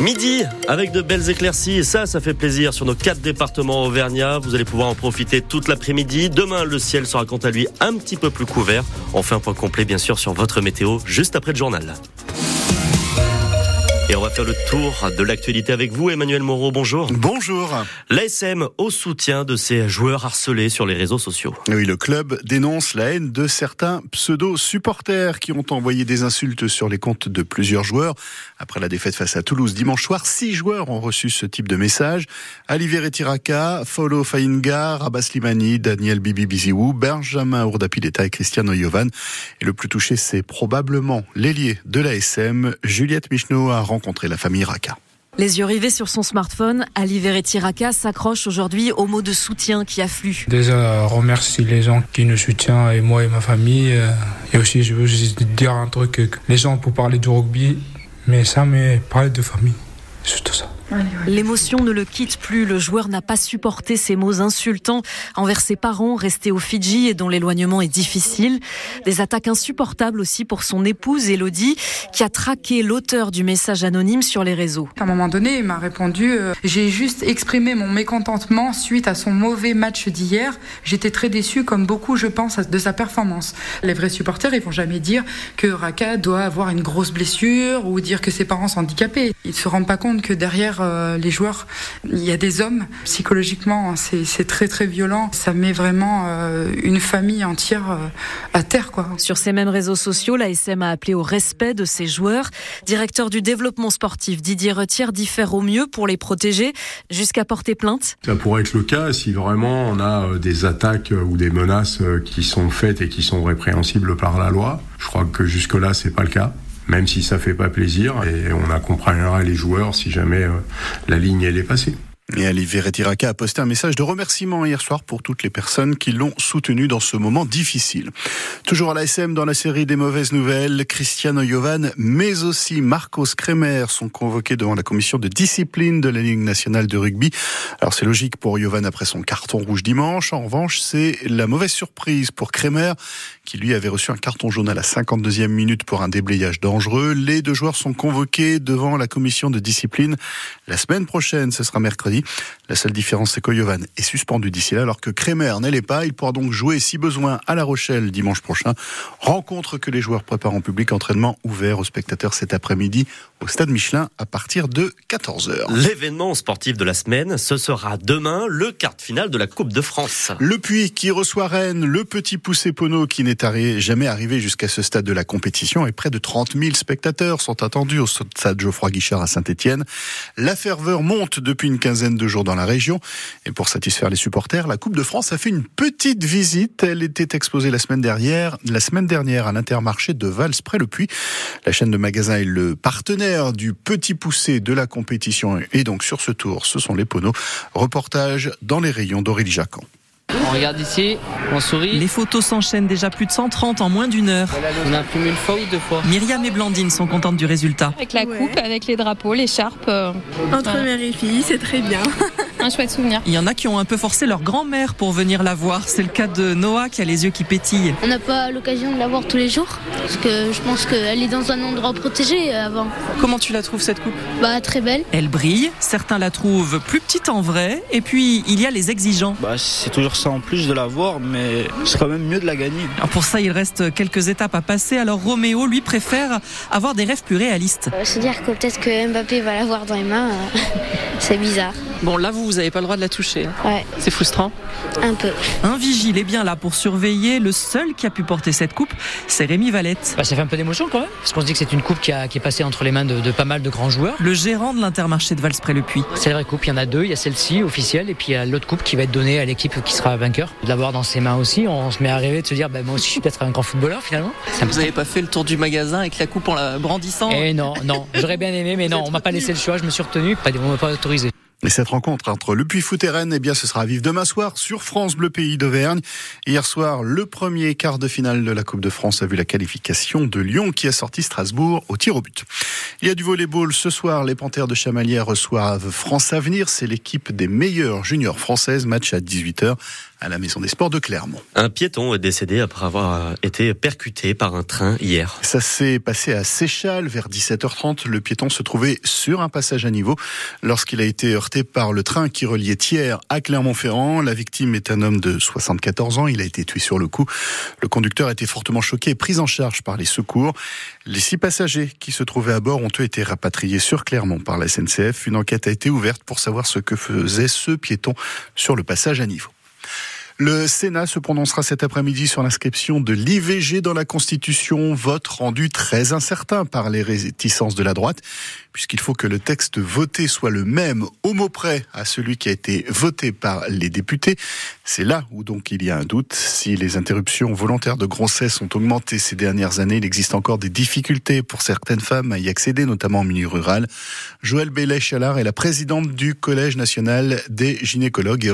Midi avec de belles éclaircies ça, ça fait plaisir sur nos quatre départements auvergnats. Vous allez pouvoir en profiter toute l'après-midi. Demain, le ciel sera quant à lui un petit peu plus couvert. On fait un point complet bien sûr sur votre météo juste après le journal. Et on va faire le tour de l'actualité avec vous, Emmanuel Moreau. Bonjour. Bonjour. L'ASM au soutien de ces joueurs harcelés sur les réseaux sociaux. Oui, le club dénonce la haine de certains pseudo-supporters qui ont envoyé des insultes sur les comptes de plusieurs joueurs. Après la défaite face à Toulouse dimanche soir, six joueurs ont reçu ce type de message. Alivier Tiraka, Folo Fainga, Rabas Slimani, Daniel Bibi Biziou, Benjamin Ourdapileta et Cristiano Jovan. Et le plus touché, c'est probablement l'ailier de l'ASM. Juliette Michneau a rencontré rencontrer la famille Raka. Les yeux rivés sur son smartphone, Ali Veretti Raka s'accroche aujourd'hui aux mots de soutien qui affluent. Déjà, remercie les gens qui nous soutiennent, et moi et ma famille. Euh, et aussi, je veux juste dire un truc, les gens pour parler du rugby, mais ça, mais parler de famille, c'est tout ça. L'émotion ne le quitte plus. Le joueur n'a pas supporté ces mots insultants envers ses parents restés au Fidji et dont l'éloignement est difficile. Des attaques insupportables aussi pour son épouse Elodie qui a traqué l'auteur du message anonyme sur les réseaux. À un moment donné, il m'a répondu euh, J'ai juste exprimé mon mécontentement suite à son mauvais match d'hier. J'étais très déçu, comme beaucoup, je pense, de sa performance. Les vrais supporters, ils vont jamais dire que Raka doit avoir une grosse blessure ou dire que ses parents sont handicapés. Ils se rendent pas compte que derrière euh, les joueurs. Il y a des hommes, psychologiquement, c'est très très violent. Ça met vraiment euh, une famille entière euh, à terre. Quoi. Sur ces mêmes réseaux sociaux, l'ASM a appelé au respect de ses joueurs. Directeur du développement sportif, Didier Retière, dit faire au mieux pour les protéger jusqu'à porter plainte. Ça pourrait être le cas si vraiment on a des attaques ou des menaces qui sont faites et qui sont répréhensibles par la loi. Je crois que jusque-là, c'est pas le cas même si ça fait pas plaisir, et on accompagnera les joueurs si jamais euh, la ligne est passée. Et Ali Veretiraka a posté un message de remerciement hier soir pour toutes les personnes qui l'ont soutenu dans ce moment difficile. Toujours à l'ASM dans la série des mauvaises nouvelles, Cristiano Jovan, mais aussi Marcos Kremer sont convoqués devant la commission de discipline de la Ligue nationale de rugby. Alors c'est logique pour Jovan après son carton rouge dimanche. En revanche, c'est la mauvaise surprise pour Kremer qui lui avait reçu un carton jaune à la 52e minute pour un déblayage dangereux. Les deux joueurs sont convoqués devant la commission de discipline la semaine prochaine, ce sera mercredi. La seule différence, c'est que Jovan est suspendu d'ici là, alors que Kremer n'est pas. Il pourra donc jouer, si besoin, à La Rochelle dimanche prochain. Rencontre que les joueurs préparent en public, entraînement ouvert aux spectateurs cet après-midi au Stade Michelin à partir de 14h. L'événement sportif de la semaine, ce sera demain le quart final de la Coupe de France. Le Puy qui reçoit Rennes, le petit poussé Pono qui n'est jamais arrivé jusqu'à ce stade de la compétition et près de 30 000 spectateurs sont attendus au stade Geoffroy Guichard à Saint-Etienne. La ferveur monte depuis une quinzaine de jours dans la région. Et pour satisfaire les supporters, la Coupe de France a fait une petite visite. Elle était exposée la semaine dernière, la semaine dernière à l'Intermarché de Vals près le Puy. La chaîne de magasins est le partenaire du petit poussé de la compétition. Et donc sur ce tour, ce sont les poneaux. Reportage dans les rayons d'Aurélie Jacquan. On regarde ici, on sourit. Les photos s'enchaînent déjà plus de 130 en moins d'une heure. On a imprimé une fois ou deux fois. Myriam et Blandine sont contentes du résultat. Avec la coupe, avec les drapeaux, l'écharpe. Euh, Entre mère et fille, c'est très bien. un chouette souvenir. Il y en a qui ont un peu forcé leur grand-mère pour venir la voir. C'est le cas de Noah qui a les yeux qui pétillent. On n'a pas l'occasion de la voir tous les jours parce que je pense qu'elle est dans un endroit protégé avant. Comment tu la trouves cette coupe? Bah très belle. Elle brille. Certains la trouvent plus petite en vrai. Et puis il y a les exigeants. Bah c'est toujours ça en plus de la voir, mais c'est quand même mieux de la gagner. pour ça il reste quelques étapes à passer. Alors Roméo lui préfère avoir des rêves plus réalistes. Euh, se dire que peut-être que Mbappé va l'avoir dans les mains, euh, c'est bizarre. Bon là vous vous avez pas le droit de la toucher. Hein. Ouais. C'est frustrant. Un peu. Un vigile est bien là pour surveiller. Le seul qui a pu porter cette coupe, c'est Rémi Valette. Bah, ça fait un peu d'émotion quand même, parce qu'on se dit que c'est une coupe qui, a, qui, est passée entre les mains de, pas mal de grands joueurs. Le gérant de l'intermarché de Valspré-le-Puy. C'est la vraie coupe, il y en a deux. Il y a celle-ci officielle et puis il y a l'autre coupe qui va être donnée à l'équipe qui sera vainqueur. De l'avoir dans ses mains aussi, on se met à rêver de se dire, bah, moi aussi je suis peut-être un grand footballeur finalement. Vous n'avez pas fait le tour du magasin avec la coupe en la brandissant Eh non, non, j'aurais bien aimé, mais non, on m'a pas laissé le choix, je me suis retenu, on m'a pas autorisé. Et cette rencontre entre le Puy-Foot et Rennes, eh bien, ce sera à vivre demain soir sur France Bleu Pays d'Auvergne. Hier soir, le premier quart de finale de la Coupe de France a vu la qualification de Lyon qui a sorti Strasbourg au tir au but. Il y a du volleyball ce soir. Les Panthères de Chamalières reçoivent France Avenir. C'est l'équipe des meilleures juniors françaises. Match à 18h à la Maison des Sports de Clermont. Un piéton est décédé après avoir été percuté par un train hier. Ça s'est passé à Séchal vers 17h30. Le piéton se trouvait sur un passage à niveau lorsqu'il a été heurté par le train qui reliait Thiers à Clermont-Ferrand. La victime est un homme de 74 ans. Il a été tué sur le coup. Le conducteur a été fortement choqué et pris en charge par les secours. Les six passagers qui se trouvaient à bord ont eux été rapatriés sur Clermont par la SNCF. Une enquête a été ouverte pour savoir ce que faisait ce piéton sur le passage à niveau. Le Sénat se prononcera cet après-midi sur l'inscription de l'IVG dans la Constitution, vote rendu très incertain par les réticences de la droite, puisqu'il faut que le texte voté soit le même au mot près à celui qui a été voté par les députés. C'est là où donc il y a un doute. Si les interruptions volontaires de grossesse ont augmenté ces dernières années, il existe encore des difficultés pour certaines femmes à y accéder, notamment en milieu rural. Joëlle Bellet-Chalard est la présidente du Collège national des gynécologues et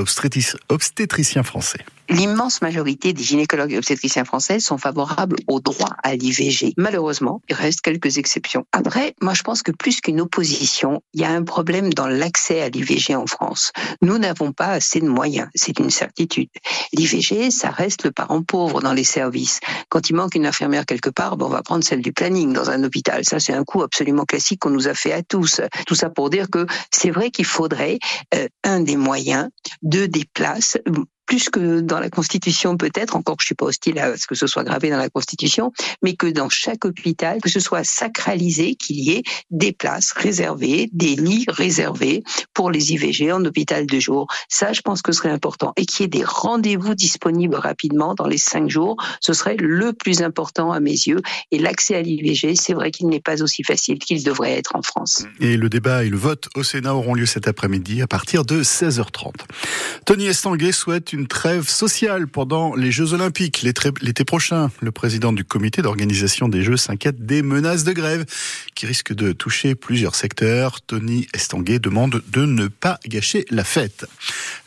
obstétriciens français. L'immense majorité des gynécologues et obstétriciens français sont favorables au droit à l'IVG. Malheureusement, il reste quelques exceptions. Après, moi je pense que plus qu'une opposition, il y a un problème dans l'accès à l'IVG en France. Nous n'avons pas assez de moyens, c'est une certitude. L'IVG, ça reste le parent pauvre dans les services. Quand il manque une infirmière quelque part, ben, on va prendre celle du planning dans un hôpital. Ça, c'est un coup absolument classique qu'on nous a fait à tous. Tout ça pour dire que c'est vrai qu'il faudrait euh, un des moyens, deux des places, plus que dans la Constitution peut-être, encore je suis pas hostile à ce que ce soit gravé dans la Constitution, mais que dans chaque hôpital, que ce soit sacralisé, qu'il y ait des places réservées, des lits réservés pour les IVG en hôpital de jour. Ça, je pense que ce serait important. Et qu'il y ait des rendez-vous disponibles rapidement dans les cinq jours, ce serait le plus important à mes yeux. Et l'accès à l'IVG, c'est vrai qu'il n'est pas aussi facile qu'il devrait être en France. Et le débat et le vote au Sénat auront lieu cet après-midi à partir de 16h30. Tony Estanguet souhaite une trêve sociale pendant les Jeux Olympiques l'été prochain. Le président du comité d'organisation des Jeux s'inquiète des menaces de grève qui risquent de toucher plusieurs secteurs. Tony Estanguet demande de ne pas gâcher la fête.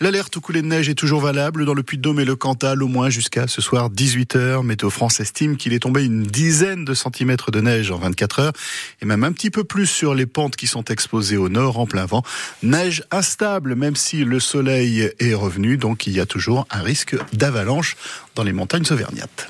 L'alerte au couler de neige est toujours valable dans le Puy-de-Dôme et le Cantal, au moins jusqu'à ce soir 18h. Météo France estime qu'il est tombé une dizaine de centimètres de neige en 24 heures et même un petit peu plus sur les pentes qui sont exposées au nord en plein vent. Neige instable, même si le soleil est revenu, donc il y a un risque d'avalanche dans les montagnes auvergnates.